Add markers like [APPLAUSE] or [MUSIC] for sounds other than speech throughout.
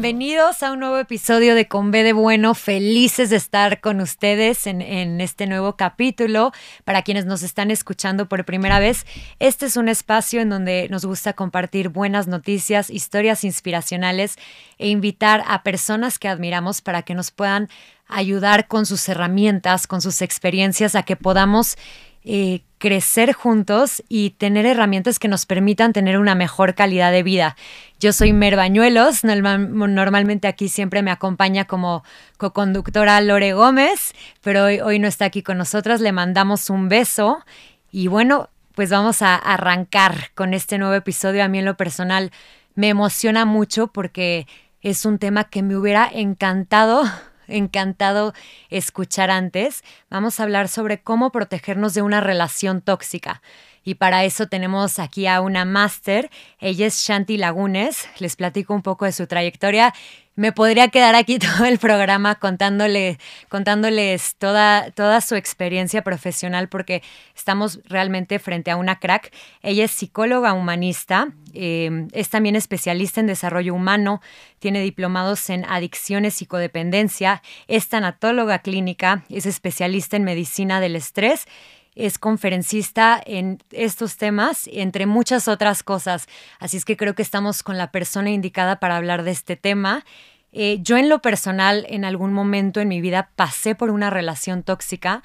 Bienvenidos a un nuevo episodio de Con B de Bueno. Felices de estar con ustedes en, en, este nuevo capítulo. Para quienes nos están escuchando por primera vez, este es un espacio en donde nos gusta compartir buenas noticias, historias inspiracionales e invitar a personas que admiramos para que nos puedan ayudar con sus herramientas, con sus experiencias, a que podamos eh, crecer juntos y tener herramientas que nos permitan tener una mejor calidad de vida. Yo soy Mer Bañuelos, normalmente aquí siempre me acompaña como co-conductora Lore Gómez, pero hoy, hoy no está aquí con nosotras, le mandamos un beso y bueno, pues vamos a arrancar con este nuevo episodio. A mí en lo personal me emociona mucho porque es un tema que me hubiera encantado encantado escuchar antes, vamos a hablar sobre cómo protegernos de una relación tóxica. Y para eso tenemos aquí a una máster. Ella es Shanti Lagunes. Les platico un poco de su trayectoria. Me podría quedar aquí [LAUGHS] todo el programa contándole, contándoles toda, toda su experiencia profesional porque estamos realmente frente a una crack. Ella es psicóloga humanista, eh, es también especialista en desarrollo humano, tiene diplomados en adicciones y codependencia, es tanatóloga clínica, es especialista en medicina del estrés es conferencista en estos temas, entre muchas otras cosas. Así es que creo que estamos con la persona indicada para hablar de este tema. Eh, yo en lo personal, en algún momento en mi vida pasé por una relación tóxica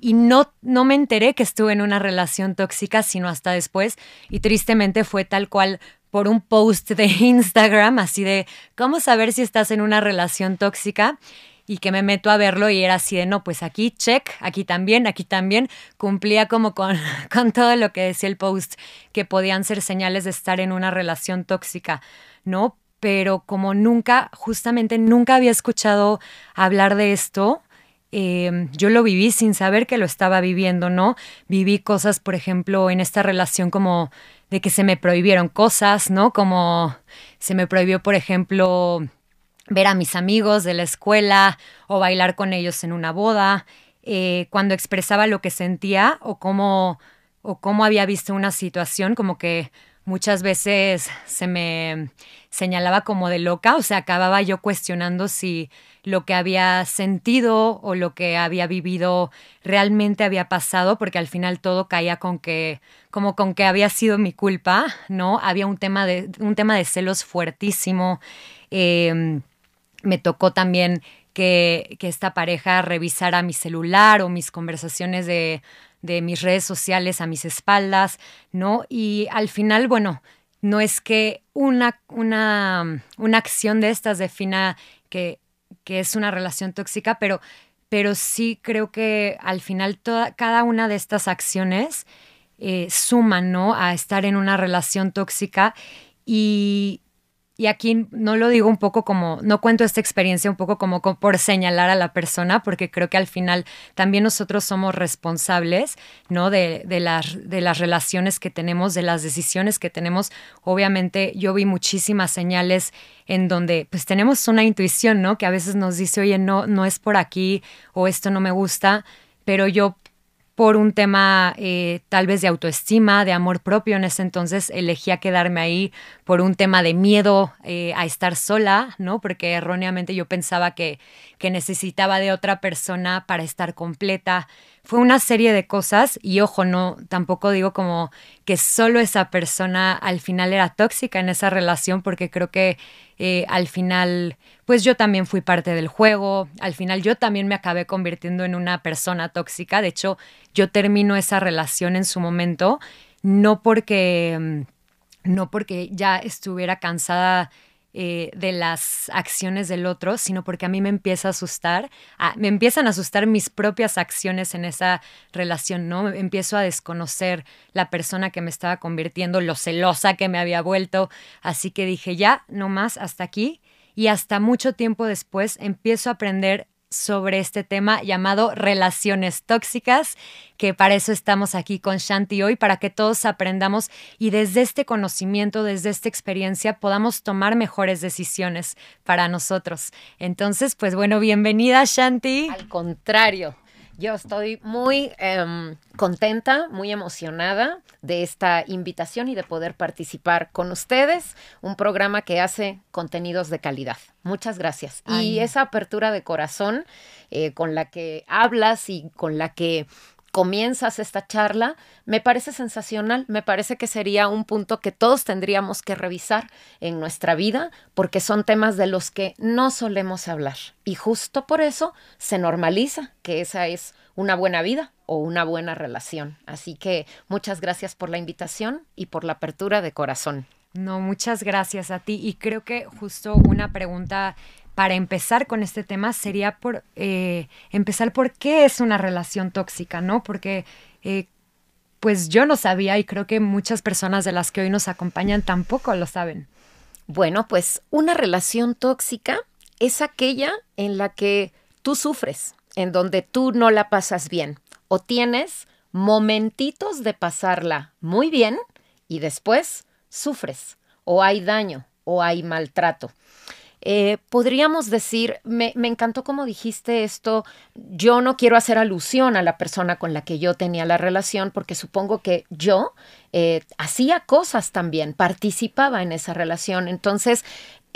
y no, no me enteré que estuve en una relación tóxica, sino hasta después. Y tristemente fue tal cual por un post de [LAUGHS] Instagram, así de, ¿cómo saber si estás en una relación tóxica? y que me meto a verlo y era así de, no, pues aquí check, aquí también, aquí también, cumplía como con, [LAUGHS] con todo lo que decía el post, que podían ser señales de estar en una relación tóxica, ¿no? Pero como nunca, justamente nunca había escuchado hablar de esto, eh, yo lo viví sin saber que lo estaba viviendo, ¿no? Viví cosas, por ejemplo, en esta relación como de que se me prohibieron cosas, ¿no? Como se me prohibió, por ejemplo, ver a mis amigos de la escuela o bailar con ellos en una boda, eh, cuando expresaba lo que sentía o cómo, o cómo había visto una situación, como que muchas veces se me señalaba como de loca, o sea, acababa yo cuestionando si lo que había sentido o lo que había vivido realmente había pasado, porque al final todo caía con que, como con que había sido mi culpa, ¿no? Había un tema de, un tema de celos fuertísimo. Eh, me tocó también que, esta pareja revisara mi celular o mis conversaciones de, mis redes sociales a mis espaldas, ¿no? Y al final, bueno, no es que una, una, una acción de estas defina que, que, es una relación tóxica, pero, pero sí creo que al final toda, cada una de estas acciones eh, suman, ¿no? A estar en una relación tóxica y, y aquí no lo digo un poco como, no cuento esta experiencia un poco como, por señalar a la persona, porque creo que al final también nosotros somos responsables, ¿no? De, de, las, de las relaciones que tenemos, de las decisiones que tenemos. Obviamente yo vi muchísimas señales en donde pues tenemos una intuición, ¿no? Que a veces nos dice, oye, no, no es por aquí o esto no me gusta, pero yo por un tema eh, tal vez de autoestima, de amor propio. En ese entonces elegía quedarme ahí por un tema de miedo eh, a estar sola, ¿no? Porque erróneamente yo pensaba que, que necesitaba de otra persona para estar completa. Fue una serie de cosas y ojo, no, tampoco digo como que solo esa persona al final era tóxica en esa relación porque creo que eh, al final, pues yo también fui parte del juego, al final yo también me acabé convirtiendo en una persona tóxica, de hecho yo termino esa relación en su momento, no porque, mm, no porque ya estuviera cansada eh, de las acciones del otro, sino porque a mí me empieza a asustar, me empiezan a asustar mis propias acciones en esa relación, ¿no? Empiezo a desconocer la persona que me estaba convirtiendo, lo celosa que me había vuelto, así que dije, ya, no más, hasta aquí. Y hasta mucho tiempo después empiezo a aprender sobre este tema llamado relaciones tóxicas, que para eso estamos aquí con Shanti hoy, para que todos aprendamos y desde este conocimiento, desde esta experiencia, podamos tomar mejores decisiones para nosotros. Entonces, pues bueno, bienvenida Shanti. Al contrario, Yo estoy muy em, contenta, muy emocionada de esta invitación y de poder participar con ustedes, un programa que hace contenidos de calidad. Muchas gracias. Y esa apertura de corazón eh, con la que hablas y con la que comienzas esta charla, me parece sensacional, me parece que sería un punto que todos tendríamos que revisar en nuestra vida porque son temas de los que no solemos hablar y justo por eso se normaliza que esa es una buena vida o una buena relación. Así que muchas gracias por la invitación y por la apertura de corazón. No, muchas gracias a ti y creo que justo una pregunta para empezar con este tema sería por eh, empezar por qué es una relación tóxica, ¿no? Porque eh, pues yo no sabía y creo que muchas personas de las que hoy nos acompañan tampoco lo saben. Bueno, pues una relación tóxica es aquella en la que tú sufres, en donde tú no la pasas bien o tienes momentitos de pasarla muy bien y después sufres o hay daño o hay maltrato. Eh, podríamos decir, me, encantó como dijiste esto, yo no quiero hacer alusión a la persona con la que yo tenía la relación porque supongo que yo eh, hacía cosas también, participaba en esa relación. Entonces,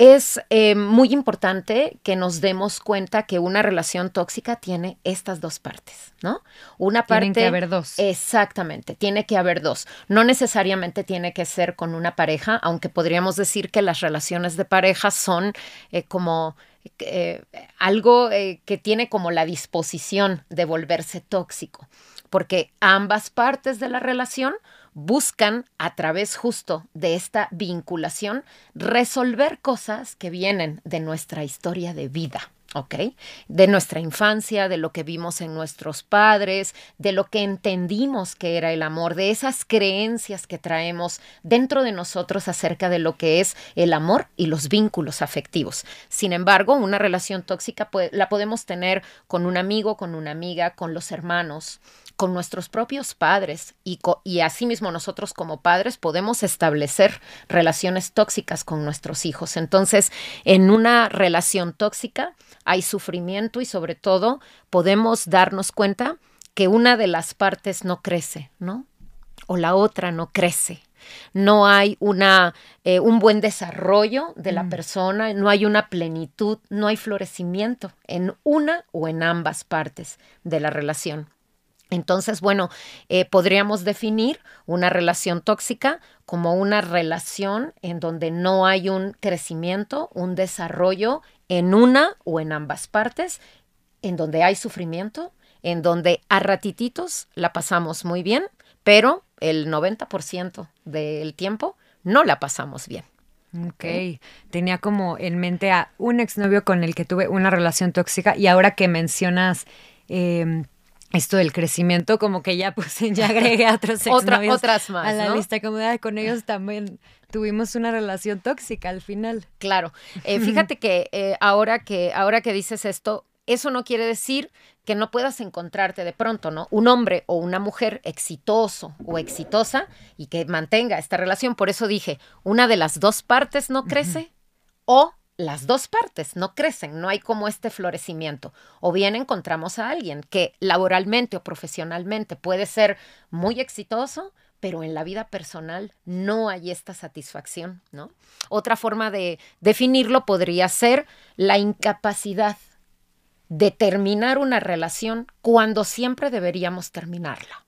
es eh, muy importante que nos demos cuenta que una relación tóxica tiene estas dos partes, ¿no? Una parte. Tienen que haber dos. Exactamente, tiene que haber dos. No necesariamente tiene que ser con una pareja, aunque podríamos decir que las relaciones de pareja son eh, como eh, algo que tiene como la disposición de volverse tóxico, porque ambas partes de la relación buscan a través justo de esta vinculación resolver cosas que vienen de nuestra historia de vida. ¿Ok? De nuestra infancia, de lo que vimos en nuestros padres, de lo que entendimos que era el amor, de esas creencias que traemos dentro de nosotros acerca de lo que es el amor y los vínculos afectivos. Sin embargo, una relación tóxica la podemos tener con un amigo, con una amiga, con los hermanos, con nuestros propios padres y, y asimismo nosotros como padres podemos establecer relaciones tóxicas con nuestros hijos. Entonces, en una relación tóxica hay sufrimiento y sobre todo podemos darnos cuenta que una de las partes no crece, ¿no? O la otra no crece. No hay una, eh, un buen desarrollo de la mm. persona, no hay una plenitud, no hay florecimiento en una o en ambas partes de la relación. Entonces, bueno, eh, podríamos definir una relación tóxica como una relación en donde no hay un crecimiento, un desarrollo en una o en ambas partes, en donde hay sufrimiento, en donde a ratititos la pasamos muy bien, pero el 90% del tiempo no la pasamos bien. Ok, tenía como en mente a un exnovio con el que tuve una relación tóxica y ahora que mencionas... Em, esto del crecimiento, como que ya pues [LAUGHS] ya agregué a otros [LAUGHS] otras más, a la lista, como con ellos [LAUGHS] también tuvimos una relación tóxica al final. Claro, eh, fíjate que eh, ahora que ahora que dices esto, eso no quiere decir que no puedas encontrarte de pronto, ¿no? Un hombre o una mujer exitoso o exitosa y que mantenga esta relación. Por eso dije, una de las dos partes no crece o las dos partes no crecen, no hay como este florecimiento. O bien encontramos a alguien que laboralmente o profesionalmente puede ser muy exitoso, pero en la vida personal no hay esta satisfacción, ¿no? Otra forma de definirlo podría ser la incapacidad de terminar una relación cuando siempre deberíamos terminarla,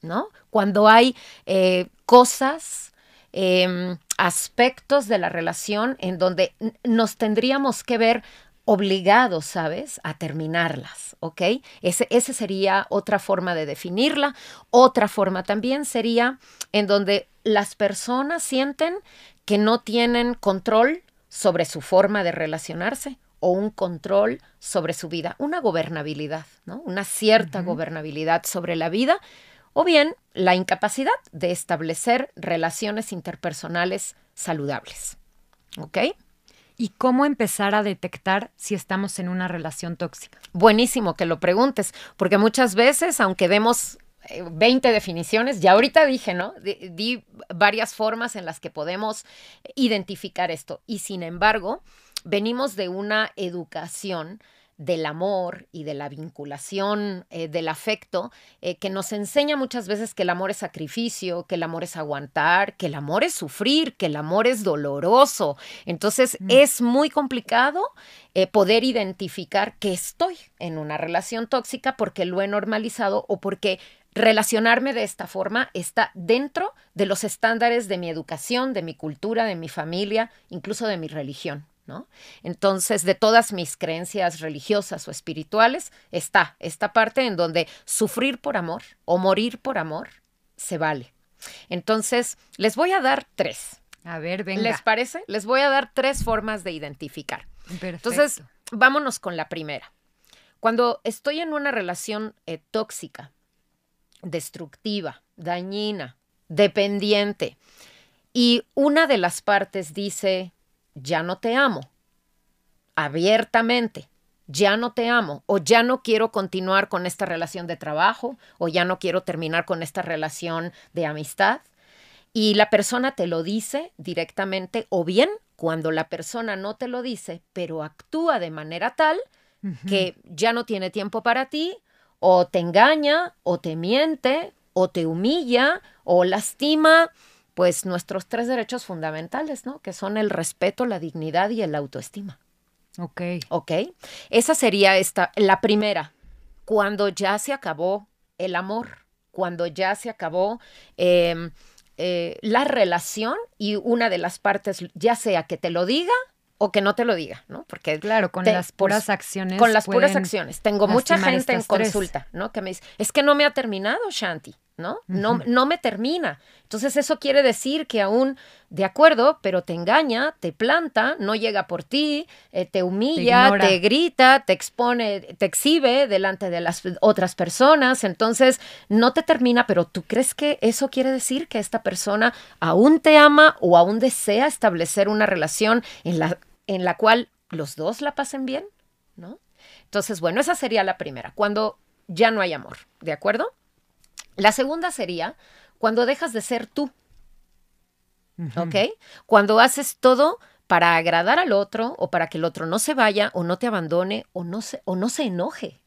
¿no? Cuando hay eh, cosas, em, aspectos de la relación en donde nos tendríamos que ver obligados, ¿sabes?, a terminarlas, ¿ok? Ese, ese sería otra forma de definirla. Otra forma también sería en donde las personas sienten que no tienen control sobre su forma de relacionarse o un control sobre su vida, una gobernabilidad, ¿no? Una cierta gobernabilidad sobre la vida o bien la incapacidad de establecer relaciones interpersonales saludables. ¿Ok? ¿Y cómo empezar a detectar si estamos en una relación tóxica? Buenísimo que lo preguntes, porque muchas veces, aunque demos 20 eh, definiciones, ya ahorita dije, ¿no? Di, varias formas en las que podemos identificar esto. Y sin embargo, venimos de una educación del amor y de la vinculación, eh, del afecto, eh, que nos enseña muchas veces que el amor es sacrificio, que el amor es aguantar, que el amor es sufrir, que el amor es doloroso. Entonces mm. es muy complicado eh, poder identificar que estoy en una relación tóxica porque lo he normalizado o porque relacionarme de esta forma está dentro de los estándares de mi educación, de mi cultura, de mi familia, incluso de mi religión. Entonces, de todas mis creencias religiosas o espirituales, está esta parte en donde sufrir por amor o morir por amor se vale. Entonces, les voy a dar tres. A ver, venga. ¿Les parece? Les voy a dar tres formas de identificar. Entonces, vámonos con la primera. Cuando estoy en una relación eh, tóxica, destructiva, dañina, dependiente, y una de las partes dice, ya no te amo, abiertamente, ya no te amo, o ya no quiero continuar con esta relación de trabajo, o ya no quiero terminar con esta relación de amistad, y la persona te lo dice directamente, o bien cuando la persona no te lo dice, pero actúa de manera tal que ya no tiene tiempo para ti, o te engaña, o te miente, o te humilla, o lastima, pues nuestros tres derechos fundamentales, ¿no? Que son el respeto, la dignidad y el autoestima. Ok. Ok. Esa sería esta, la primera, cuando ya se acabó el amor, cuando ya se acabó em, eh, la relación y una de las partes, ya sea que te lo diga o que no te lo diga, ¿no? Porque claro, con las puras acciones. Con las puras acciones. Tengo mucha gente en consulta, ¿no? Que me dice, es que no me ha terminado, Shanti. ¿No? No, no me termina. Entonces eso quiere decir que aún, de acuerdo, pero te engaña, te planta, no llega por ti, eh, te humilla, te, grita, te expone, te exhibe delante de las otras personas. Entonces no te termina, pero tú crees que eso quiere decir que esta persona aún te ama o aún desea establecer una relación en la, en la cual los dos la pasen bien, ¿no? Entonces, bueno, esa sería la primera, cuando ya no hay amor, ¿de acuerdo? La segunda sería cuando dejas de ser tú. ¿Ok? Cuando haces todo para agradar al otro o para que el otro no se vaya o no te abandone o no se, o no se enoje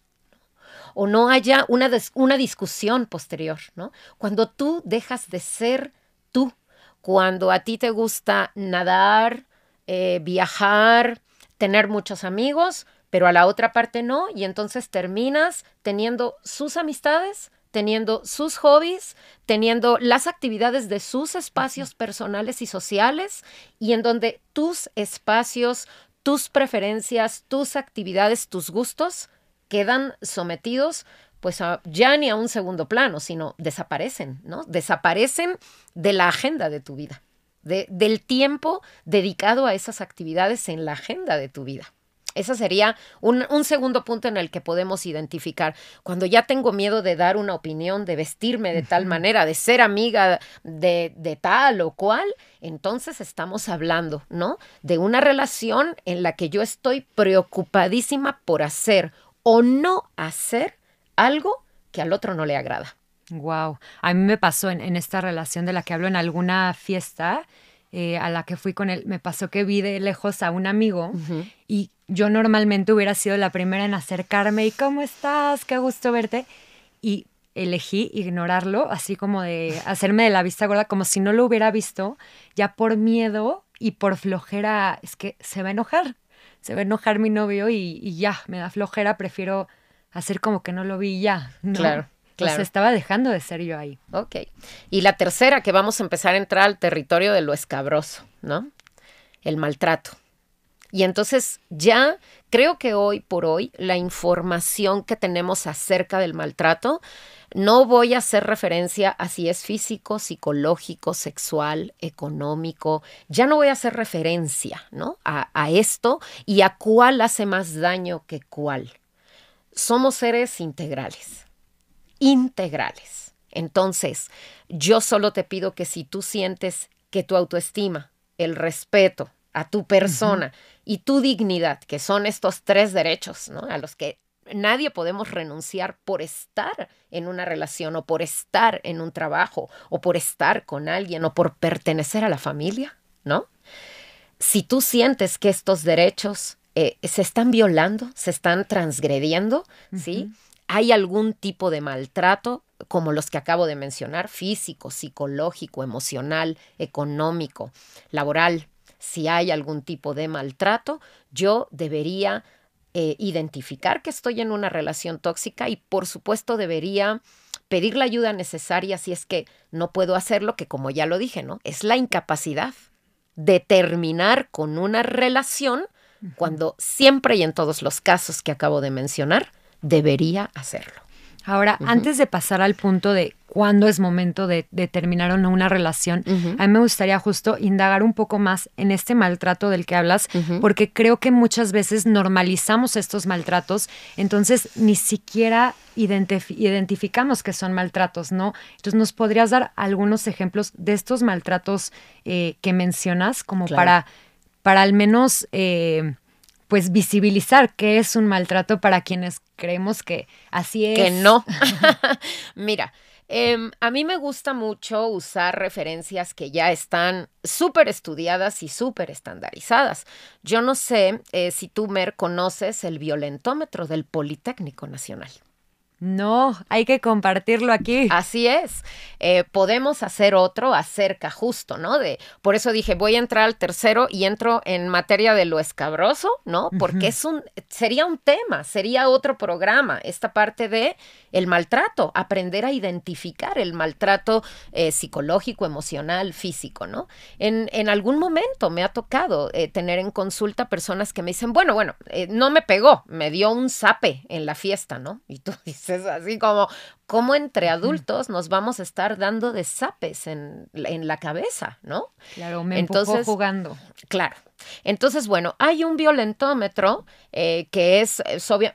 o no haya una, una discusión posterior, ¿no? Cuando tú dejas de ser tú, cuando a ti te gusta nadar, eh, viajar, tener muchos amigos, pero a la otra parte no, y entonces terminas teniendo sus amistades, teniendo sus hobbies, teniendo las actividades de sus espacios personales y sociales y en donde tus espacios, tus preferencias, tus actividades, tus gustos quedan sometidos pues ya ni a un segundo plano, sino desaparecen, ¿no? Desaparecen de la agenda de tu vida, de, del tiempo dedicado a esas actividades en la agenda de tu vida. Ese sería un, segundo punto en el que podemos identificar. Cuando ya tengo miedo de dar una opinión, de vestirme de tal manera, de ser amiga de, de tal o cual, entonces estamos hablando, ¿no? De una relación en la que yo estoy preocupadísima por hacer o no hacer algo que al otro no le agrada. Wow. A mí me pasó en, en esta relación de la que hablo en alguna fiesta eh, a la que fui con él, me pasó que vi de lejos a un amigo y yo normalmente hubiera sido la primera en acercarme y ¿cómo estás? Qué gusto verte. Y elegí ignorarlo, así como de hacerme de la vista gorda, como si no lo hubiera visto, ya por miedo y por flojera, es que se va a enojar, se va a enojar mi novio y, ya, me da flojera, prefiero hacer como que no lo vi ya. Claro. Claro. Pues estaba dejando de ser yo ahí. Ok. Y la tercera, que vamos a empezar a entrar al territorio de lo escabroso, ¿no? El maltrato. Y entonces ya creo que hoy por hoy la información que tenemos acerca del maltrato, no voy a hacer referencia a si es físico, psicológico, sexual, económico, ya no voy a hacer referencia, ¿no? A, a esto y a cuál hace más daño que cuál. Somos seres integrales integrales. Entonces, yo solo te pido que si tú sientes que tu autoestima, el respeto a tu persona y tu dignidad, que son estos tres derechos, ¿no? A los que nadie podemos renunciar por estar en una relación o por estar en un trabajo o por estar con alguien o por pertenecer a la familia, ¿no? Si tú sientes que estos derechos eh, se están violando, se están transgrediendo, ¿sí? Hay algún tipo de maltrato, como los que acabo de mencionar, físico, psicológico, emocional, económico, laboral. Si hay algún tipo de maltrato, yo debería eh, identificar que estoy en una relación tóxica y por supuesto debería pedir la ayuda necesaria si es que no puedo hacerlo, que como ya lo dije, ¿no? Es la incapacidad de terminar con una relación cuando siempre y en todos los casos que acabo de mencionar, debería hacerlo. Ahora, antes de pasar al punto de cuándo es momento de, terminar o no una relación, a mí me gustaría justo indagar un poco más en este maltrato del que hablas, porque creo que muchas veces normalizamos estos maltratos, entonces ni siquiera identificamos que son maltratos, ¿no? Entonces, ¿nos podrías dar algunos ejemplos de estos maltratos eh, que mencionas como para, para al menos... Eh, pues visibilizar qué es un maltrato para quienes creemos que así es. Que no. [LAUGHS] Mira, em, a mí me gusta mucho usar referencias que ya están súper estudiadas y súper estandarizadas. Yo no sé eh, si tú, Mer, conoces el violentómetro del Politécnico Nacional. No, hay que compartirlo aquí. Así es. Eh, podemos hacer otro acerca justo, ¿no? De, por eso dije, voy a entrar al tercero y entro en materia de lo escabroso, ¿no? Porque es un, sería un tema, sería otro programa, esta parte de el maltrato, aprender a identificar el maltrato eh, psicológico, emocional, físico, ¿no? En, en, algún momento me ha tocado eh, tener en consulta personas que me dicen, bueno, bueno, no me pegó, me dio un zape en la fiesta, ¿no? Y tú [LAUGHS] dices, es así como, como entre adultos nos vamos a estar dando de zapes en, la cabeza, ¿no? Claro, me Entonces, jugando. Claro. Entonces, bueno, hay un violentómetro eh, que es,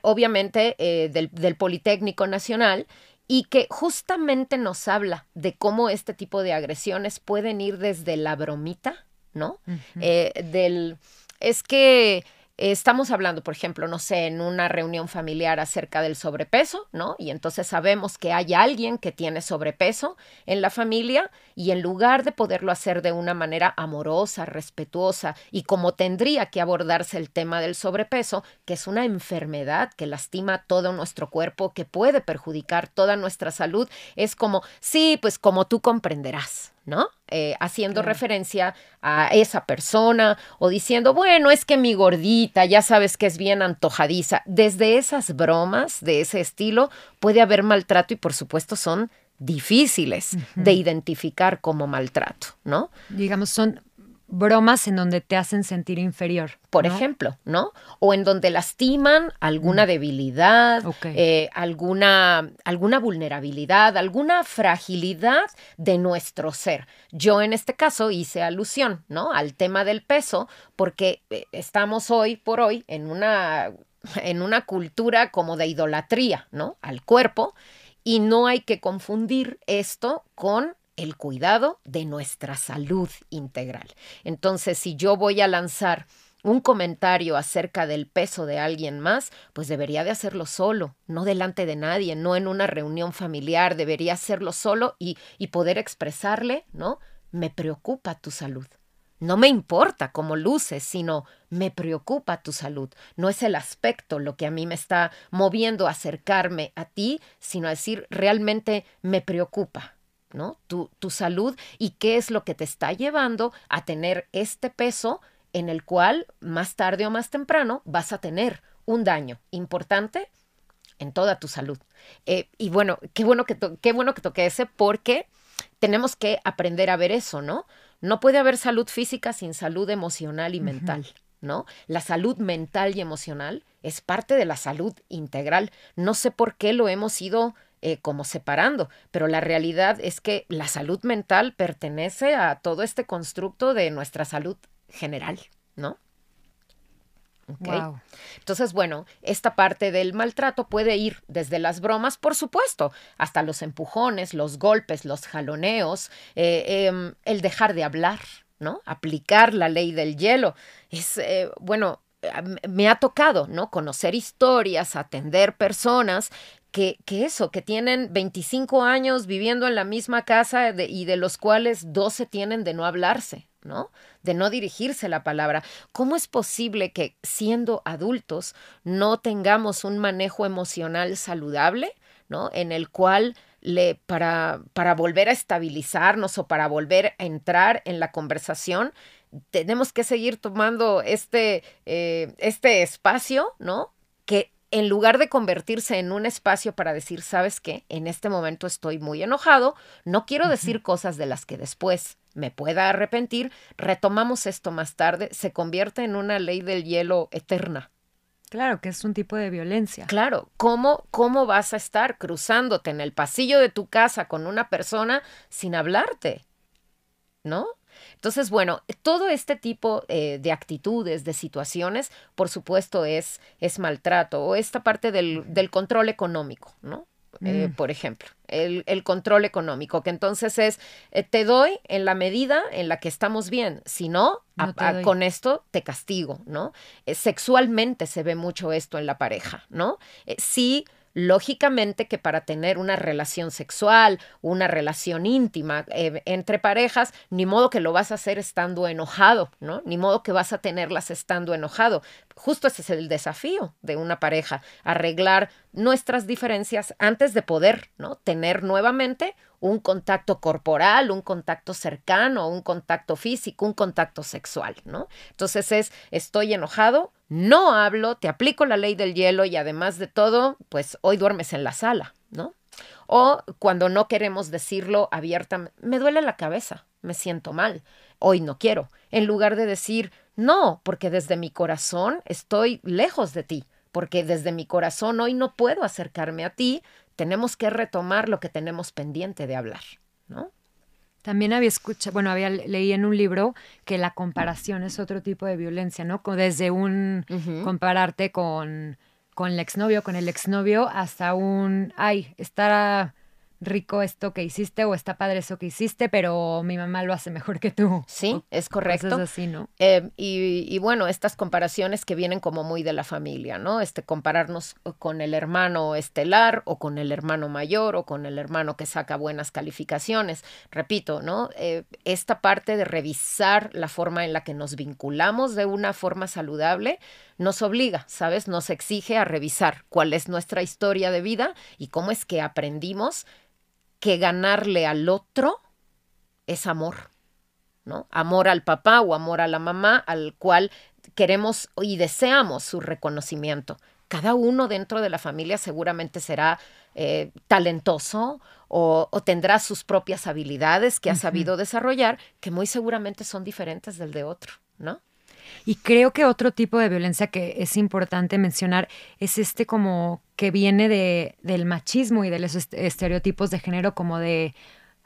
obviamente eh, del, Politécnico Nacional y que justamente nos habla de cómo este tipo de agresiones pueden ir desde la bromita, ¿no? Eh, del, es que estamos hablando, por ejemplo, no sé, en una reunión familiar acerca del sobrepeso, ¿no? Y entonces sabemos que hay alguien que tiene sobrepeso en la familia y en lugar de poderlo hacer de una manera amorosa, respetuosa y como tendría que abordarse el tema del sobrepeso, que es una enfermedad que lastima todo nuestro cuerpo, que puede perjudicar toda nuestra salud, es como, sí, pues como tú comprenderás, ¿no? Eh, haciendo referencia a esa persona o diciendo, bueno, es que mi gordita, ya sabes que es bien antojadiza. Desde esas bromas de ese estilo puede haber maltrato y por supuesto son difíciles de identificar como maltrato, ¿no? Digamos, son bromas en donde te hacen sentir inferior. Por ejemplo, ¿no? O en donde lastiman alguna mm. debilidad, eh, alguna, alguna vulnerabilidad, alguna fragilidad de nuestro ser. Yo en este caso hice alusión, ¿no? Al tema del peso, porque eh, estamos hoy por hoy en una, en una cultura como de idolatría, ¿no? Al cuerpo. Y no hay que confundir esto con el cuidado de nuestra salud integral. Entonces, si yo voy a lanzar un comentario acerca del peso de alguien más, pues debería de hacerlo solo, no delante de nadie, no en una reunión familiar, debería hacerlo solo y, y poder expresarle, ¿no? Me preocupa tu salud. No me importa cómo luces, sino me preocupa tu salud. No es el aspecto lo que a mí me está moviendo a acercarme a ti, sino decir realmente me preocupa. ¿No? Tu, tu salud y qué es lo que te está llevando a tener este peso en el cual más tarde o más temprano vas a tener un daño importante en toda tu salud. Eh, y bueno, qué bueno que, qué bueno que toque ese porque tenemos que aprender a ver eso, ¿no? No puede haber salud física sin salud emocional y mental, ¿no? La salud mental y emocional es parte de la salud integral. No sé por qué lo hemos ido eh, como separando, pero la realidad es que la salud mental pertenece a todo este constructo de nuestra salud general, ¿no? Entonces, bueno, esta parte del maltrato puede ir desde las bromas, por supuesto, hasta los empujones, los golpes, los jaloneos, eh, em, el dejar de hablar, ¿no? Aplicar la ley del hielo. Es, eh, bueno, me ha tocado, ¿no? Conocer historias, atender personas que, que, eso, que tienen 25 años viviendo en la misma casa y de los cuales 12 tienen de no hablarse, ¿no? De no dirigirse la palabra. ¿Cómo es posible que siendo adultos no tengamos un manejo emocional saludable, ¿no? En el cual le, para, para volver a estabilizarnos o para volver a entrar en la conversación, tenemos que seguir tomando este, eh, este espacio, ¿no? Que en lugar de convertirse en un espacio para decir, sabes qué, en este momento estoy muy enojado, no quiero decir cosas de las que después me pueda arrepentir, retomamos esto más tarde, se convierte en una ley del hielo eterna. Claro, que es un tipo de violencia. Claro, ¿cómo, cómo vas a estar cruzándote en el pasillo de tu casa con una persona sin hablarte? ¿No? Entonces, bueno, todo este tipo eh, de actitudes, de situaciones, por supuesto, es, es maltrato o esta parte del, del control económico, ¿no? Eh, mm. por ejemplo, el, el, control económico, que entonces es, eh, te doy en la medida en la que estamos bien, si no, con esto te castigo, ¿no? sexualmente se ve mucho esto en la pareja, ¿no? sí Lógicamente que para tener una relación sexual, una relación íntima eh, entre parejas, ni modo que lo vas a hacer estando enojado, ¿no? Ni modo que vas a tenerlas estando enojado. Justo ese es el desafío de una pareja, arreglar nuestras diferencias antes de poder, ¿no? Tener nuevamente un contacto corporal, un contacto cercano, un contacto físico, un contacto sexual, ¿no? Entonces es, estoy enojado, no hablo, te aplico la ley del hielo y además de todo, pues hoy duermes en la sala, ¿no? O cuando no queremos decirlo abiertamente, me duele la cabeza, me siento mal, hoy no quiero, en lugar de decir, no, porque desde mi corazón estoy lejos de ti, porque desde mi corazón hoy no puedo acercarme a ti, tenemos que retomar lo que tenemos pendiente de hablar, ¿no? También había escuchado, bueno, había leí en un libro que la comparación es otro tipo de violencia, ¿no? Desde un compararte con, con el exnovio, con el exnovio, hasta un, ay, estar rico esto que hiciste o está padre eso que hiciste, pero mi mamá lo hace mejor que tú. Sí, es correcto. así, ¿no? Eh, y, bueno, estas comparaciones que vienen como muy de la familia, ¿no? Este compararnos con el hermano estelar o con el hermano mayor o con el hermano que saca buenas calificaciones. Repito, ¿no? Eh, esta parte de revisar la forma en la que nos vinculamos de una forma saludable nos obliga, ¿sabes? Nos exige a revisar cuál es nuestra historia de vida y cómo es que aprendimos que ganarle al otro es amor, ¿no? Amor al papá o amor a la mamá al cual queremos y deseamos su reconocimiento. Cada uno dentro de la familia seguramente será eh, talentoso o, tendrá sus propias habilidades que ha sabido desarrollar, que muy seguramente son diferentes del de otro, ¿no? Y creo que otro tipo de violencia que es importante mencionar es este como que viene de, del machismo y de los estereotipos de género como de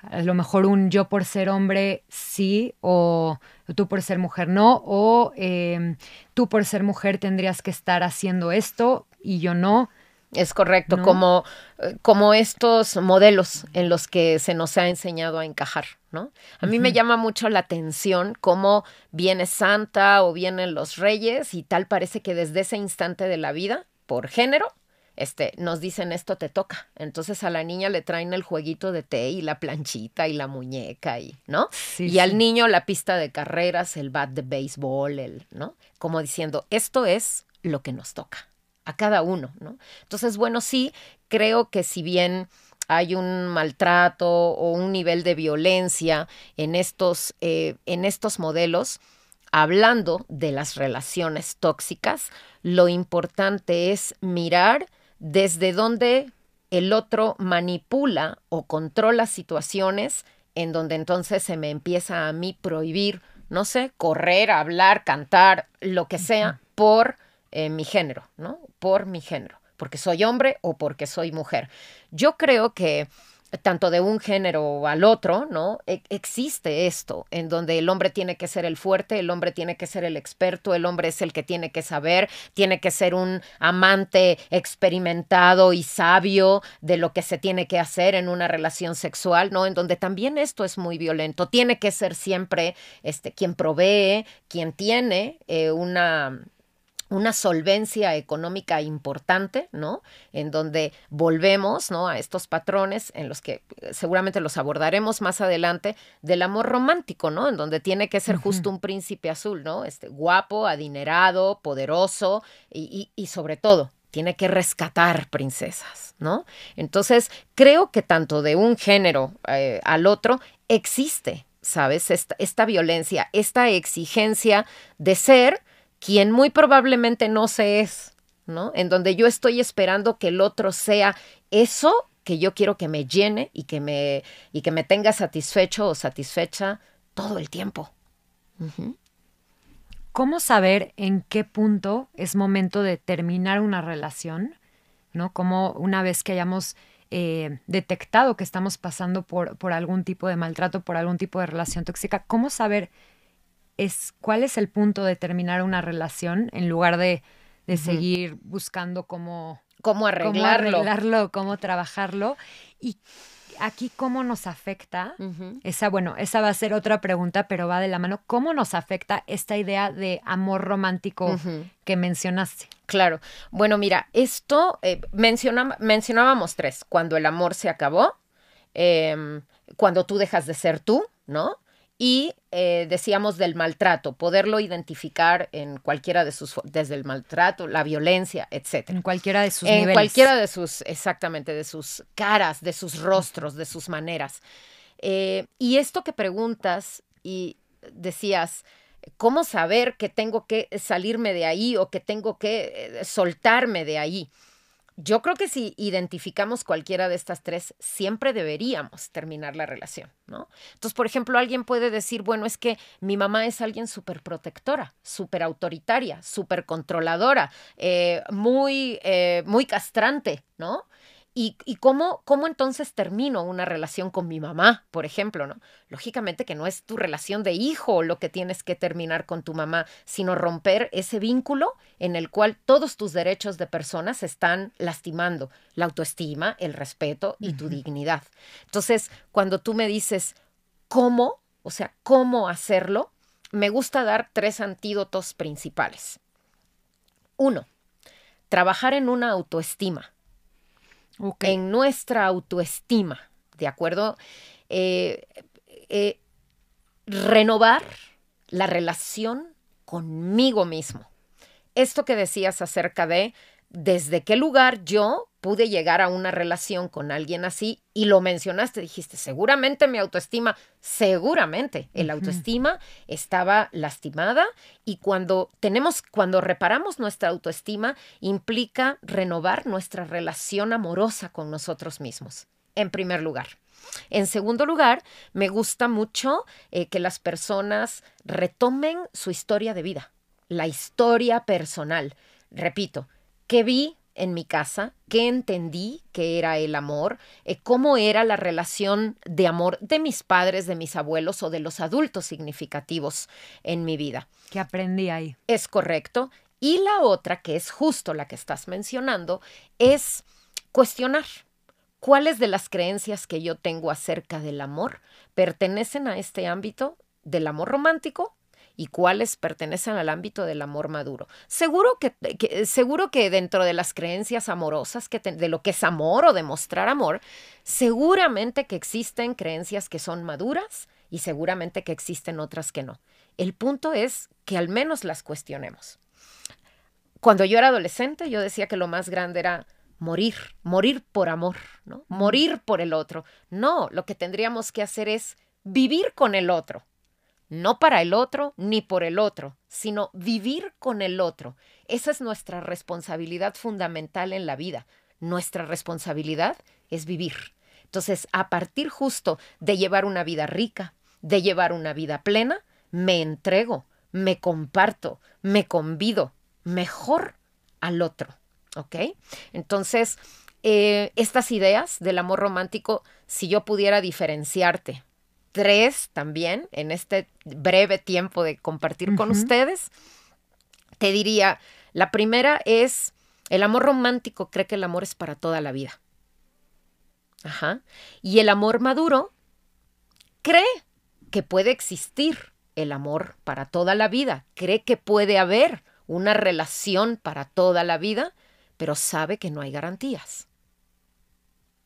a lo mejor un yo por ser hombre sí o tú por ser mujer no o em, tú por ser mujer tendrías que estar haciendo esto y yo no. Es correcto, como, eh, como estos modelos en los que se nos ha enseñado a encajar, ¿no? A mí me llama mucho la atención cómo viene Santa o vienen los reyes y tal parece que desde ese instante de la vida, por género, este, nos dicen esto te toca. Entonces a la niña le traen el jueguito de té y la planchita y la muñeca y, ¿no? y al niño la pista de carreras, el bat de béisbol, el, ¿no? Como diciendo, esto es lo que nos toca a cada uno, ¿no? Entonces, bueno, sí, creo que si bien hay un maltrato o un nivel de violencia en estos, eh, en estos modelos, hablando de las relaciones tóxicas, lo importante es mirar desde dónde el otro manipula o controla situaciones en donde entonces se me empieza a mí prohibir, no sé, correr, hablar, cantar, lo que sea, por eh, mi género, ¿no? Por mi género, porque soy hombre o porque soy mujer. Yo creo que tanto de un género al otro, ¿no? E existe esto, en donde el hombre tiene que ser el fuerte, el hombre tiene que ser el experto, el hombre es el que tiene que saber, tiene que ser un amante experimentado y sabio de lo que se tiene que hacer en una relación sexual, ¿no? En donde también esto es muy violento, tiene que ser siempre este, quien provee, quien tiene eh, una una solvencia económica importante, ¿no? En donde volvemos, ¿no? A estos patrones en los que eh, seguramente los abordaremos más adelante del amor romántico, ¿no? En donde tiene que ser justo un príncipe azul, ¿no? Este guapo, adinerado, poderoso y, y, sobre todo tiene que rescatar princesas, ¿no? Entonces creo que tanto de un género eh, al otro existe, ¿sabes? Esta, esta violencia, esta exigencia de ser quien muy probablemente no se es, ¿no? En donde yo estoy esperando que el otro sea eso que yo quiero que me llene y que me, y que me tenga satisfecho o satisfecha todo el tiempo. ¿Cómo saber en qué punto es momento de terminar una relación? ¿No? Como una vez que hayamos eh, detectado que estamos pasando por, por algún tipo de maltrato, por algún tipo de relación tóxica, ¿cómo saber es cuál es el punto de terminar una relación en lugar de, seguir buscando cómo, cómo arreglarlo. cómo arreglarlo, cómo trabajarlo. Y aquí cómo nos afecta, esa, bueno, esa va a ser otra pregunta, pero va de la mano, ¿cómo nos afecta esta idea de amor romántico que mencionaste? Claro, bueno, mira, esto eh, mencionábamos tres, cuando el amor se acabó, em, cuando tú dejas de ser tú, ¿no? Y eh, decíamos del maltrato, poderlo identificar en cualquiera de sus, desde el maltrato, la violencia, etc. En cualquiera de sus en cualquiera de sus, exactamente, de sus caras, de sus rostros, de sus maneras. Eh, y esto que preguntas y decías, ¿cómo saber que tengo que salirme de ahí o que tengo que eh, soltarme de ahí? Yo creo que si identificamos cualquiera de estas tres, siempre deberíamos terminar la relación, ¿no? Entonces, por ejemplo, alguien puede decir, bueno, es que mi mamá es alguien súper protectora, súper autoritaria, súper controladora, eh, muy, eh, muy castrante, ¿no? ¿Y, cómo, cómo, entonces termino una relación con mi mamá, por ejemplo? ¿no? Lógicamente que no es tu relación de hijo lo que tienes que terminar con tu mamá, sino romper ese vínculo en el cual todos tus derechos de persona se están lastimando, la autoestima, el respeto y tu dignidad. Entonces, cuando tú me dices cómo, o sea, cómo hacerlo, me gusta dar tres antídotos principales. Uno, trabajar en una autoestima en nuestra autoestima, ¿de acuerdo? Eh, eh, renovar la relación conmigo mismo. Esto que decías acerca de desde qué lugar yo pude llegar a una relación con alguien así y lo mencionaste, dijiste, seguramente mi autoestima, seguramente el autoestima estaba lastimada y cuando tenemos, cuando reparamos nuestra autoestima implica renovar nuestra relación amorosa con nosotros mismos, en primer lugar. En segundo lugar, me gusta mucho eh, que las personas retomen su historia de vida, la historia personal. Repito, ¿Qué vi en mi casa? ¿Qué entendí que era el amor? Eh, ¿Cómo era la relación de amor de mis padres, de mis abuelos o de los adultos significativos en mi vida? ¿Qué aprendí ahí? Es correcto. Y la otra, que es justo la que estás mencionando, es cuestionar cuáles de las creencias que yo tengo acerca del amor pertenecen a este ámbito del amor romántico y cuáles pertenecen al ámbito del amor maduro. Seguro que, seguro que dentro de las creencias amorosas, que de lo que es amor o demostrar amor, seguramente que existen creencias que son maduras y seguramente que existen otras que no. El punto es que al menos las cuestionemos. Cuando yo era adolescente, yo decía que lo más grande era morir, morir por amor, ¿no? Morir por el otro. No, lo que tendríamos que hacer es vivir con el otro no para el otro ni por el otro, sino vivir con el otro. Esa es nuestra responsabilidad fundamental en la vida. Nuestra responsabilidad es vivir. Entonces, a partir justo de llevar una vida rica, de llevar una vida plena, me entrego, me comparto, me convido mejor al otro. ¿Ok? Entonces, eh, estas ideas del amor romántico, si yo pudiera diferenciarte tres también en este breve tiempo de compartir con ustedes. Te diría, la primera es, el amor romántico cree que el amor es para toda la vida. Ajá. Y el amor maduro cree que puede existir el amor para toda la vida, cree que puede haber una relación para toda la vida, pero sabe que no hay garantías.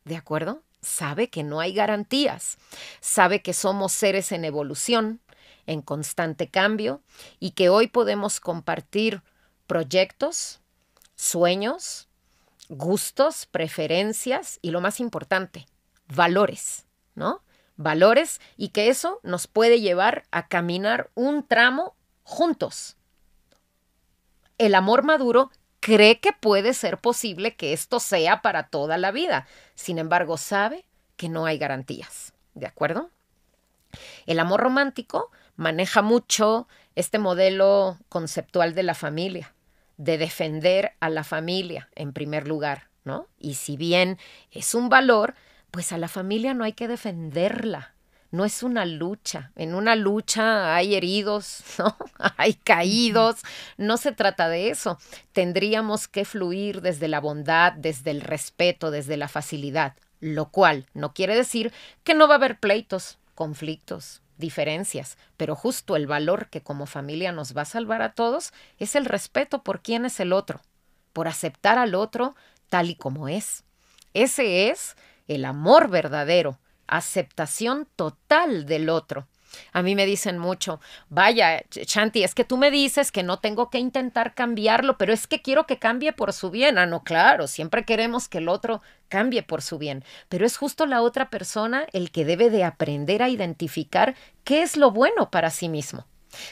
¿De acuerdo? Sabe que no hay garantías. Sabe que somos seres en evolución, en constante cambio, y que hoy podemos compartir proyectos, sueños, gustos, preferencias y lo más importante, valores, ¿no? Valores y que eso nos puede llevar a caminar un tramo juntos. El amor maduro cree que puede ser posible que esto sea para toda la vida. Sin embargo, sabe que no hay garantías. ¿De acuerdo? El amor romántico maneja mucho este modelo conceptual de la familia, de defender a la familia en primer lugar, ¿no? Y si bien es un valor, pues a la familia no hay que defenderla, no es una lucha. En una lucha hay heridos, [LAUGHS] ¿no? hay caídos. No se trata de eso. Tendríamos que fluir desde la bondad, desde el respeto, desde la facilidad. Lo cual no quiere decir que no va a haber pleitos, conflictos, diferencias, pero justo el valor que como familia nos va a salvar a todos es el respeto por quién es el otro, por aceptar al otro tal y como es. Ese es el amor verdadero, aceptación total del otro. A mí me dicen mucho, vaya, Chanti, es que tú me dices que no tengo que intentar cambiarlo, pero es que quiero que cambie por su bien. Ah, no, claro, siempre queremos que el otro cambie por su bien, pero es justo la otra persona el que debe de aprender a identificar qué es lo bueno para sí mismo.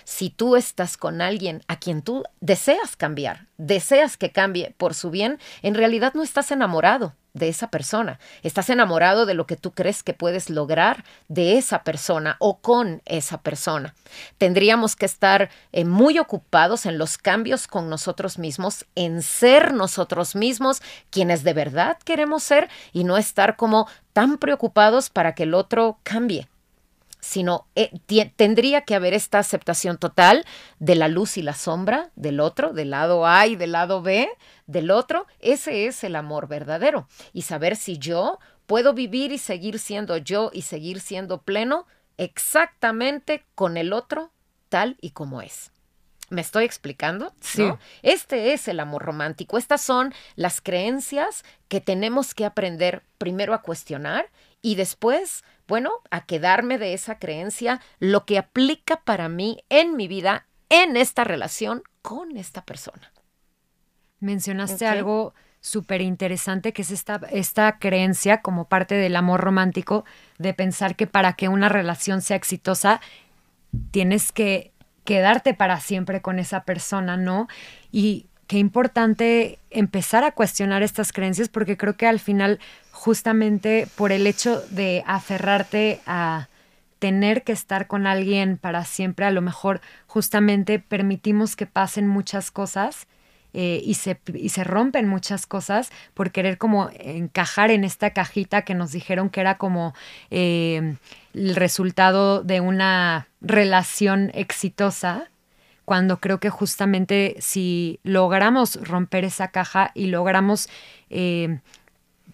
Si tú estás con alguien a quien tú deseas cambiar, deseas que cambie por su bien, en realidad no estás enamorado de esa persona, estás enamorado de lo que tú crees que puedes lograr de esa persona o con esa persona. Tendríamos que estar eh, muy ocupados en los cambios con nosotros mismos, en ser nosotros mismos quienes de verdad queremos ser y no estar como tan preocupados para que el otro cambie sino eh, tendría que haber esta aceptación total de la luz y la sombra del otro, del lado A y del lado B del otro. Ese es el amor verdadero. Y saber si yo puedo vivir y seguir siendo yo y seguir siendo pleno exactamente con el otro tal y como es. ¿Me estoy explicando? Sí. Este es el amor romántico. Estas son las creencias que tenemos que aprender primero a cuestionar y después bueno, a quedarme de esa creencia, lo que aplica para mí en mi vida, en esta relación con esta persona. Mencionaste algo súper interesante que es esta, esta creencia como parte del amor romántico de pensar que para que una relación sea exitosa tienes que quedarte para siempre con esa persona, ¿no? Y qué importante empezar a cuestionar estas creencias porque creo que al final justamente por el hecho de aferrarte a tener que estar con alguien para siempre, a lo mejor justamente permitimos que pasen muchas cosas eh, y, se, y se rompen muchas cosas por querer como encajar en esta cajita que nos dijeron que era como eh, el resultado de una relación exitosa cuando creo que justamente si logramos romper esa caja y logramos eh,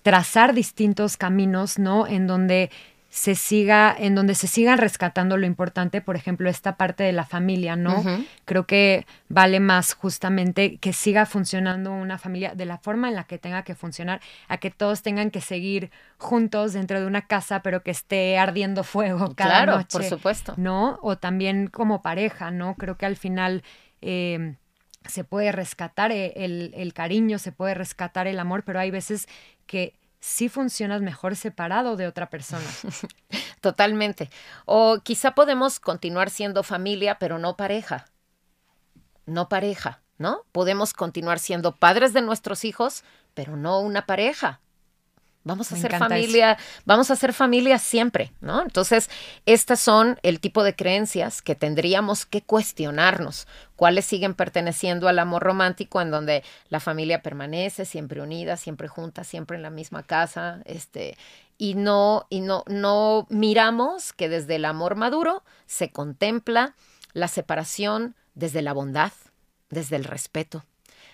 trazar distintos caminos, ¿no? En donde se siga, en donde se sigan rescatando lo importante, por ejemplo, esta parte de la familia, ¿no? Creo que vale más justamente que siga funcionando una familia de la forma en la que tenga que funcionar, a que todos tengan que seguir juntos dentro de una casa, pero que esté ardiendo fuego cada claro, por supuesto. ¿No? O también como pareja, ¿no? Creo que al final eh, se puede rescatar eh, el, el cariño, se puede rescatar el amor, pero hay veces que sí funcionas mejor separado de otra persona. [LAUGHS] Totalmente. O quizá podemos continuar siendo familia, pero no pareja. No pareja, ¿no? Podemos continuar siendo padres de nuestros hijos, pero no una pareja. Vamos a ser familia, vamos a ser familia siempre, ¿no? Entonces, estas son el tipo de creencias que tendríamos que cuestionarnos, cuáles siguen perteneciendo al amor romántico en donde la familia permanece siempre unida, siempre junta, siempre en la misma casa, este y no y no no miramos que desde el amor maduro se contempla la separación desde la bondad, desde el respeto,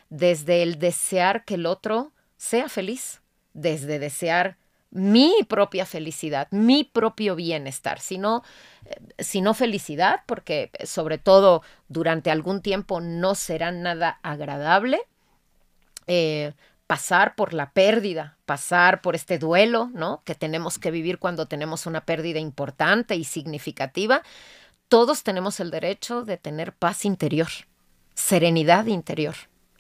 desde el desear que el otro sea feliz desde desear mi propia felicidad, mi propio bienestar, sino, eh, sino felicidad, porque sobre todo durante algún tiempo no será nada agradable. Eh, pasar por la pérdida, pasar por este duelo, ¿no? Que tenemos que vivir cuando tenemos una pérdida importante y significativa. Todos tenemos el derecho de tener paz interior, serenidad interior,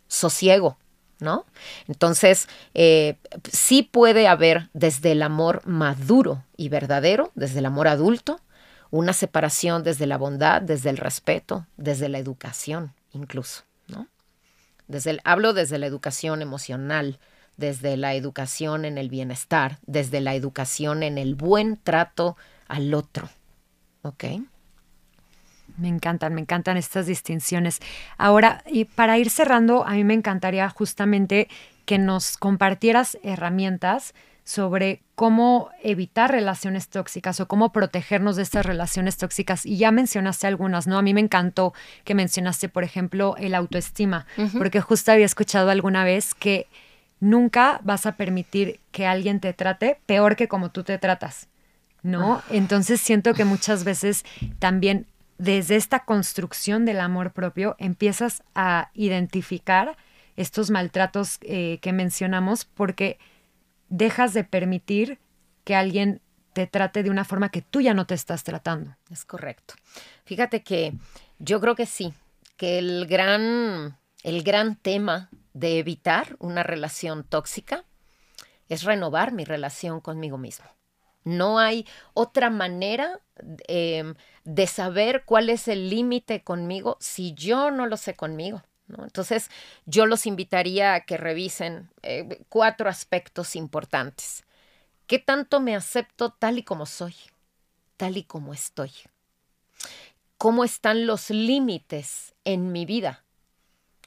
sosiego, ¿no? Entonces, eh, sí puede haber desde el amor maduro y verdadero, desde el amor adulto, una separación desde la bondad, desde el respeto, desde la educación incluso, ¿no? Desde el, hablo desde la educación emocional, desde la educación en el bienestar, desde la educación en el buen trato al otro, ¿ok? Me encantan, me encantan estas distinciones. Ahora, y para ir cerrando, a mí me encantaría justamente que nos compartieras herramientas sobre cómo evitar relaciones tóxicas o cómo protegernos de estas relaciones tóxicas. Y ya mencionaste algunas, ¿no? A mí me encantó que mencionaste, por ejemplo, el autoestima, porque justo había escuchado alguna vez que nunca vas a permitir que alguien te trate peor que como tú te tratas, ¿no? Ah. Entonces siento que muchas veces también desde esta construcción del amor propio empiezas a identificar estos maltratos eh, que mencionamos porque dejas de permitir que alguien te trate de una forma que tú ya no te estás tratando. Es correcto. Fíjate que yo creo que sí, que el gran, el gran tema de evitar una relación tóxica es renovar mi relación conmigo mismo. No hay otra manera em, de saber cuál es el límite conmigo si yo no lo sé conmigo. Entonces, yo los invitaría a que revisen eh, cuatro aspectos importantes. ¿Qué tanto me acepto tal y como soy? Tal y como estoy. ¿Cómo están los límites en mi vida?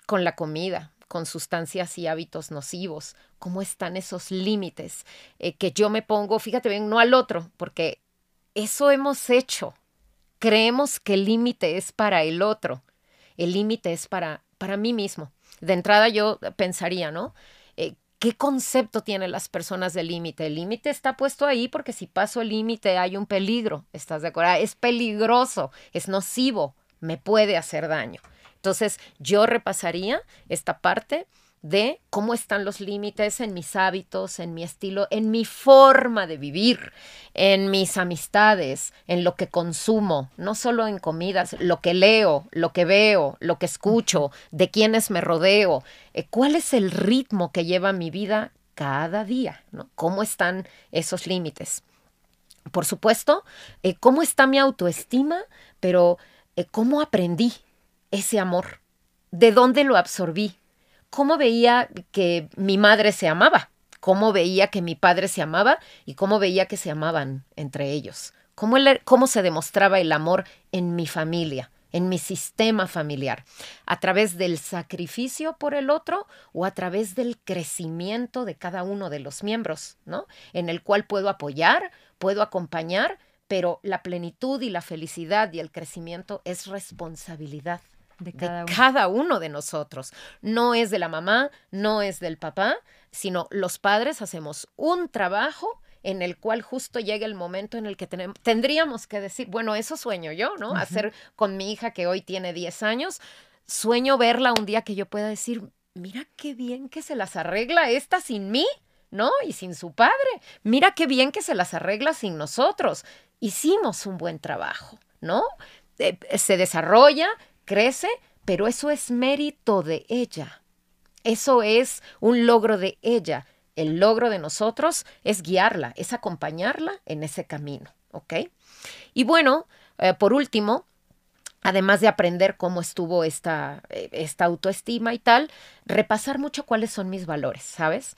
Con la comida, con sustancias y hábitos nocivos, cómo están esos límites eh, que yo me pongo, fíjate bien, no al otro, porque eso hemos hecho. Creemos que el límite es para el otro, el límite es para, para mí mismo. De entrada yo pensaría, ¿no? Eh, ¿Qué concepto tienen las personas del límite? El límite está puesto ahí porque si paso el límite hay un peligro, ¿estás de acuerdo? Es peligroso, es nocivo, me puede hacer daño. Entonces, yo repasaría esta parte de cómo están los límites en mis hábitos, en mi estilo, en mi forma de vivir, en mis amistades, en lo que consumo, no solo en comidas, lo que leo, lo que veo, lo que escucho, de quienes me rodeo, eh, cuál es el ritmo que lleva mi vida cada día, ¿no? ¿Cómo están esos límites? Por supuesto, eh, cómo está mi autoestima, pero eh, cómo aprendí ese amor? ¿De dónde lo absorbí? ¿Cómo veía que mi madre se amaba? ¿Cómo veía que mi padre se amaba? ¿Y cómo veía que se amaban entre ellos? ¿Cómo, cómo se demostraba el amor en mi familia? en mi sistema familiar, a través del sacrificio por el otro o a través del crecimiento de cada uno de los miembros, ¿no? En el cual puedo apoyar, puedo acompañar, pero la plenitud y la felicidad y el crecimiento es responsabilidad de cada, uno. de nosotros. No es de la mamá, no es del papá, sino los padres hacemos un trabajo en el cual justo llega el momento en el que tenemos, tendríamos que decir, bueno, eso sueño yo, ¿no? Hacer con mi hija que hoy tiene 10 años, sueño verla un día que yo pueda decir, mira qué bien que se las arregla esta sin mí, ¿no? Y sin su padre. Mira qué bien que se las arregla sin nosotros. Hicimos un buen trabajo, ¿no? Eh, se desarrolla, crece, pero eso es mérito de ella. Eso es un logro de ella. El logro de nosotros es guiarla, es acompañarla en ese camino, ¿ok? Y bueno, eh, por último, además de aprender cómo estuvo esta, eh, esta autoestima y tal, repasar mucho cuáles son mis valores, ¿sabes?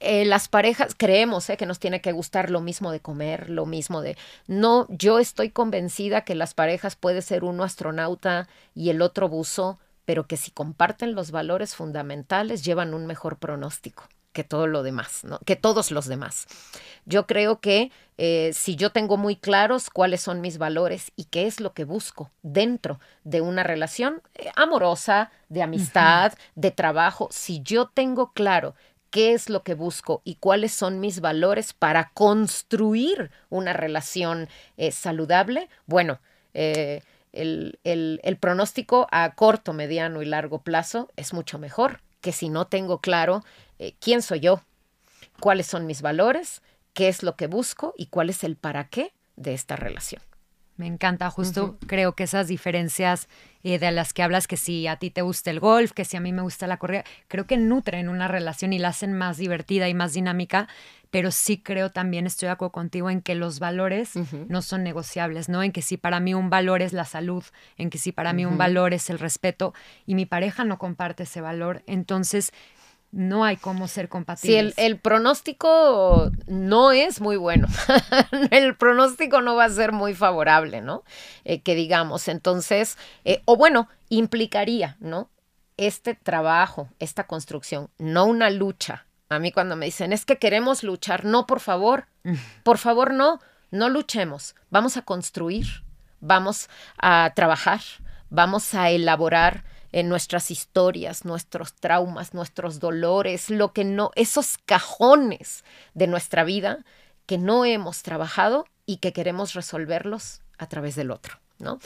Eh, las parejas creemos eh, que nos tiene que gustar lo mismo de comer, lo mismo de... No, yo estoy convencida que las parejas puede ser uno astronauta y el otro buzo, pero que si comparten los valores fundamentales llevan un mejor pronóstico que todo lo demás, ¿no? que todos los demás. Yo creo que eh, si yo tengo muy claros cuáles son mis valores y qué es lo que busco dentro de una relación amorosa, de amistad, de trabajo, si yo tengo claro qué es lo que busco y cuáles son mis valores para construir una relación eh, saludable, bueno, eh, el, pronóstico a corto, mediano y largo plazo es mucho mejor que si no tengo claro eh, quién soy yo, cuáles son mis valores, qué es lo que busco y cuál es el para qué de esta relación. Me encanta, justo creo que esas diferencias eh, de las que hablas, que si a ti te gusta el golf, que si a mí me gusta la corrida, creo que nutren una relación y la hacen más divertida y más dinámica, pero sí creo también, estoy de acuerdo contigo, en que los valores no son negociables, ¿no? En que si para mí un valor es la salud, en que si para mí un valor es el respeto y mi pareja no comparte ese valor, entonces no hay cómo ser compatibles. Sí, el, pronóstico no es muy bueno. [LAUGHS] el pronóstico no va a ser muy favorable, ¿no? Eh, que digamos. Entonces, eh, o bueno, implicaría, ¿no? Este trabajo, esta construcción, no una lucha. A mí cuando me dicen, es que queremos luchar, no, por favor, [LAUGHS] por favor, no, no luchemos. Vamos a construir, vamos a trabajar, vamos a elaborar en nuestras historias, nuestros traumas, nuestros dolores, lo que no, esos cajones de nuestra vida que no hemos trabajado y que queremos resolverlos a través del otro, ¿no?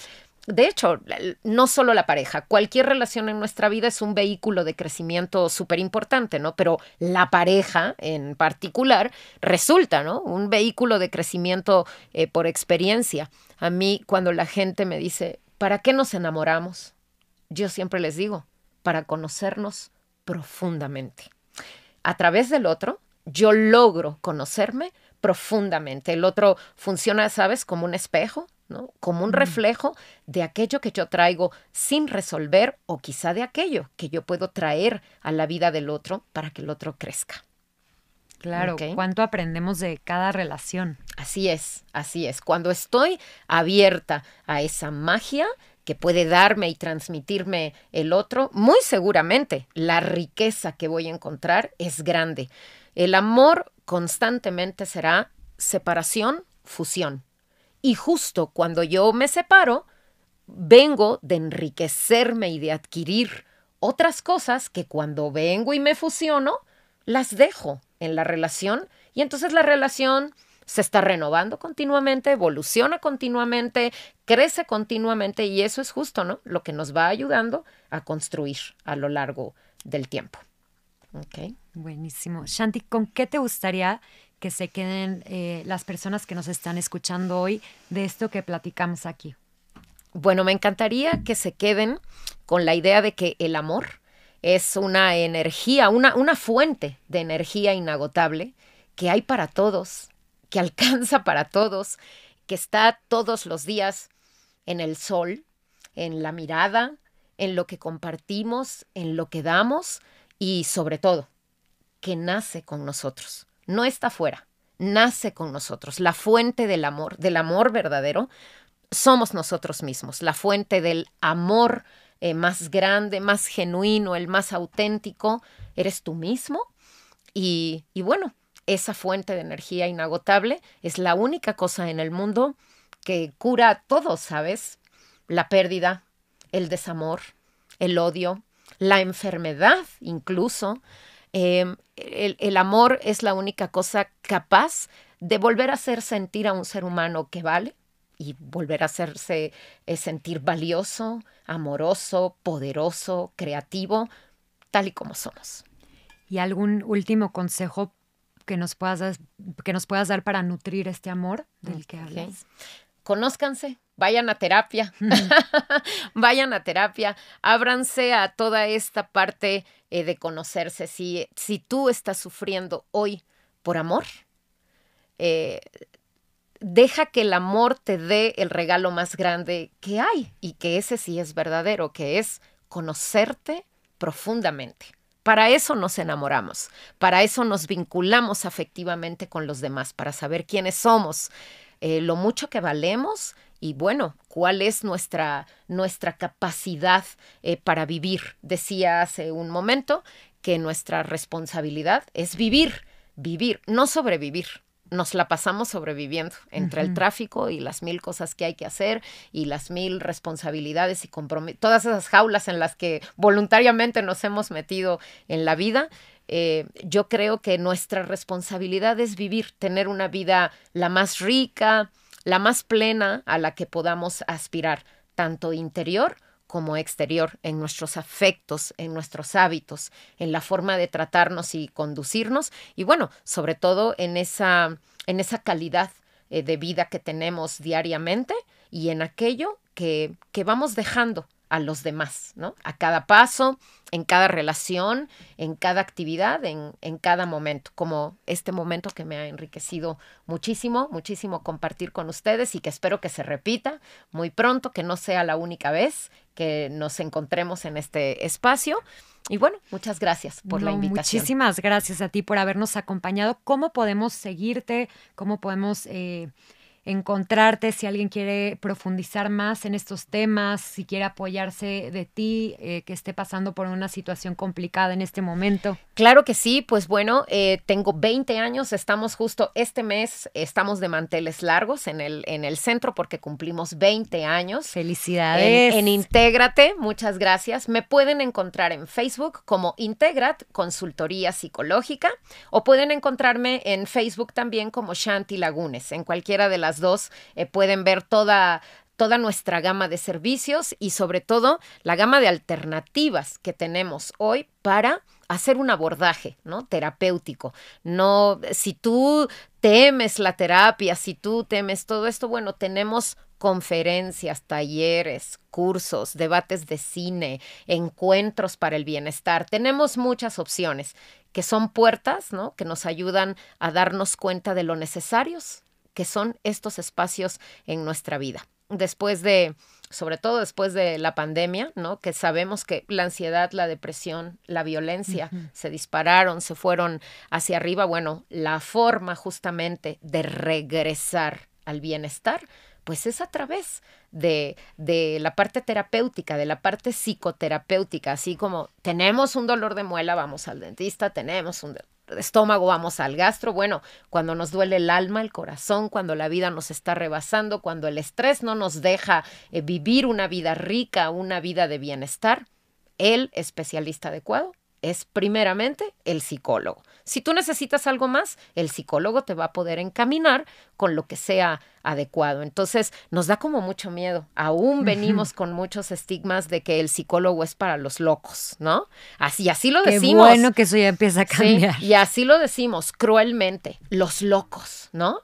De hecho, no solo la pareja, cualquier relación en nuestra vida es un vehículo de crecimiento súper importante, ¿no? Pero la pareja en particular resulta, ¿no? Un vehículo de crecimiento eh, por experiencia. A mí, cuando la gente me dice, ¿para qué nos enamoramos? Yo siempre les digo, para conocernos profundamente. A través del otro, yo logro conocerme profundamente. El otro funciona, ¿sabes?, como un espejo, ¿no? Como un mm. reflejo de aquello que yo traigo sin resolver o quizá de aquello que yo puedo traer a la vida del otro para que el otro crezca. Claro, cuánto aprendemos de cada relación. Así es, así es. Cuando estoy abierta a esa magia, que puede darme y transmitirme el otro, muy seguramente la riqueza que voy a encontrar es grande. El amor constantemente será separación, fusión. Y justo cuando yo me separo, vengo de enriquecerme y de adquirir otras cosas que cuando vengo y me fusiono, las dejo en la relación y entonces la relación se está renovando continuamente, evoluciona continuamente, crece continuamente y eso es justo, ¿no? Lo que nos va ayudando a construir a lo largo del tiempo. Okay. Buenísimo. Shanti, ¿con qué te gustaría que se queden eh, las personas que nos están escuchando hoy de esto que platicamos aquí? Bueno, me encantaría que se queden con la idea de que el amor es una energía, una, una fuente de energía inagotable que hay para todos, que [LAUGHS] alcanza para todos, que está todos los días en el sol, en la mirada, en lo que compartimos, en lo que damos y sobre todo, que nace con nosotros. No está fuera, nace con nosotros. La fuente del amor, del amor verdadero, somos nosotros mismos. La fuente del amor eh, más grande, más genuino, el más auténtico, eres tú mismo. Y, y bueno, esa fuente de energía inagotable es la única cosa en el mundo que cura todo, ¿sabes? La pérdida, el desamor, el odio, la enfermedad incluso. Em, el, amor es la única cosa capaz de volver a hacer sentir a un ser humano que vale y volver a hacerse eh, sentir valioso, amoroso, poderoso, creativo, tal y como somos. ¿Y algún último consejo que nos puedas dar, que nos puedas dar para nutrir este amor del que hablas? Conózcanse, vayan a terapia, [LAUGHS] vayan a terapia, ábranse a toda esta parte eh, de conocerse. Si, si tú estás sufriendo hoy por amor, eh, deja que el amor te dé el regalo más grande que hay y que ese sí es verdadero, que es conocerte profundamente. Para eso nos enamoramos, para eso nos vinculamos afectivamente con los demás, para saber quiénes somos, eh, lo mucho que valemos y bueno, cuál es nuestra, nuestra capacidad eh, para vivir. Decía hace un momento que nuestra responsabilidad es vivir, vivir, no sobrevivir nos la pasamos sobreviviendo entre el tráfico y las mil cosas que hay que hacer y las mil responsabilidades y compromisos, todas esas jaulas en las que voluntariamente nos hemos metido en la vida. eh, yo creo que nuestra responsabilidad es vivir, tener una vida la más rica, la más plena a la que podamos aspirar, tanto interior como exterior, en nuestros afectos, en nuestros hábitos, en la forma de tratarnos y conducirnos, y bueno, sobre todo en esa, en esa calidad eh, de vida que tenemos diariamente y en aquello que, que vamos dejando a los demás, ¿no? A cada paso, en cada relación, en cada actividad, en, en, cada momento, como este momento que me ha enriquecido muchísimo, muchísimo compartir con ustedes y que espero que se repita muy pronto, que no sea la única vez que nos encontremos en este espacio. Y bueno, muchas gracias por la invitación. Muchísimas gracias a ti por habernos acompañado. ¿Cómo podemos seguirte? ¿Cómo podemos... Eh, encontrarte, si alguien quiere profundizar más en estos temas, si quiere apoyarse de ti, eh, que esté pasando por una situación complicada en este momento. Claro que sí, pues bueno, eh, tengo 20 años, estamos justo este mes, estamos de manteles largos en el, en el centro porque cumplimos 20 años. Felicidades. En, en Intégrate, muchas gracias. Me pueden encontrar en Facebook como Integrat Consultoría Psicológica o pueden encontrarme en Facebook también como Shanti Lagunes, en cualquiera de las dos eh, pueden ver toda, toda nuestra gama de servicios y sobre todo la gama de alternativas que tenemos hoy para hacer un abordaje, ¿no? terapéutico. No si tú temes la terapia, si tú temes todo esto, bueno, tenemos conferencias, talleres, cursos, debates de cine, encuentros para el bienestar. Tenemos muchas opciones que son puertas, ¿no? Que nos ayudan a darnos cuenta de lo necesarios que son estos espacios en nuestra vida. Después de, sobre todo después de la pandemia, ¿no? Que sabemos que la ansiedad, la depresión, la violencia se dispararon, se fueron hacia arriba. Bueno, la forma justamente de regresar al bienestar, pues es a través de, de, la parte terapéutica, de la parte psicoterapéutica, así como tenemos un dolor de muela, vamos al dentista, tenemos un estómago, vamos al gastro. Bueno, cuando nos duele el alma, el corazón, cuando la vida nos está rebasando, cuando el estrés no nos deja eh, vivir una vida rica, una vida de bienestar, el especialista adecuado es primeramente el psicólogo. Si tú necesitas algo más, el psicólogo te va a poder encaminar con lo que sea adecuado. Entonces, nos da como mucho miedo. Aún venimos con muchos estigmas de que el psicólogo es para los locos, ¿no? Así, así lo decimos. Qué bueno que eso ya empieza a cambiar. y así lo decimos cruelmente, los locos, ¿no?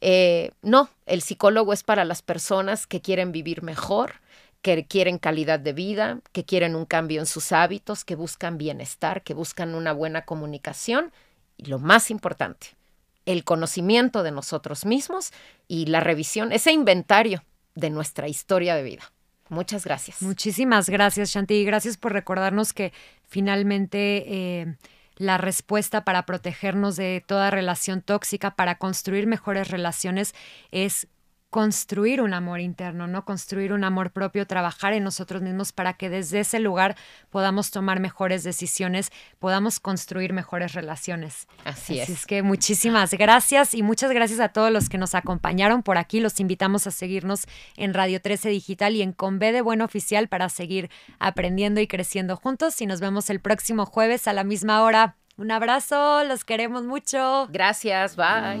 Eh, no, el psicólogo es para las personas que quieren vivir mejor, que quieren calidad de vida, que quieren un cambio en sus hábitos, que buscan bienestar, que buscan una buena comunicación y lo más importante, el conocimiento de nosotros mismos y la revisión, ese inventario de nuestra historia de vida. Muchas gracias. Muchísimas gracias, Shanti. Y gracias por recordarnos que finalmente eh, la respuesta para protegernos de toda relación tóxica, para construir mejores relaciones, es construir un amor interno, ¿no? Construir un amor propio, trabajar en nosotros mismos para que desde ese lugar podamos tomar mejores decisiones, podamos construir mejores relaciones. Así, Así es. que muchísimas gracias y muchas gracias a todos los que nos acompañaron por aquí. Los invitamos a seguirnos en Radio 13 Digital y en Conve de Buen Oficial para seguir aprendiendo y creciendo juntos. Y nos vemos el próximo jueves a la misma hora. Un abrazo, los queremos mucho. Gracias, bye.